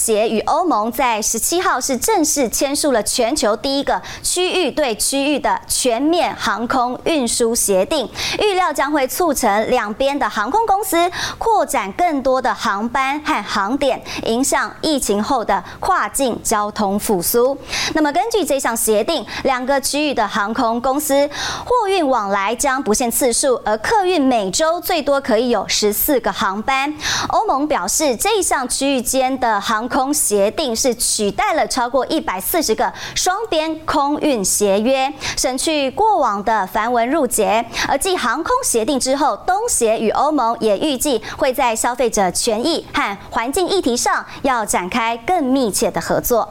协与欧盟在十七号是正式签署了全球第一个区域对区域的全面航空运输协定，预料将会促成两边的航空公司扩展更多的航班和航点，迎向疫情后的跨境交通复苏。那么，根据这项协定，两个区域的航空公司货运往来将不限次数，而客运每周最多可以有十四个航班。欧盟表示，这一项区域间的航空协定是取代了超过一百四十个双边空运协约，省去过往的繁文缛节。而继航空协定之后，东协与欧盟也预计会在消费者权益和环境议题上要展开更密切的合作。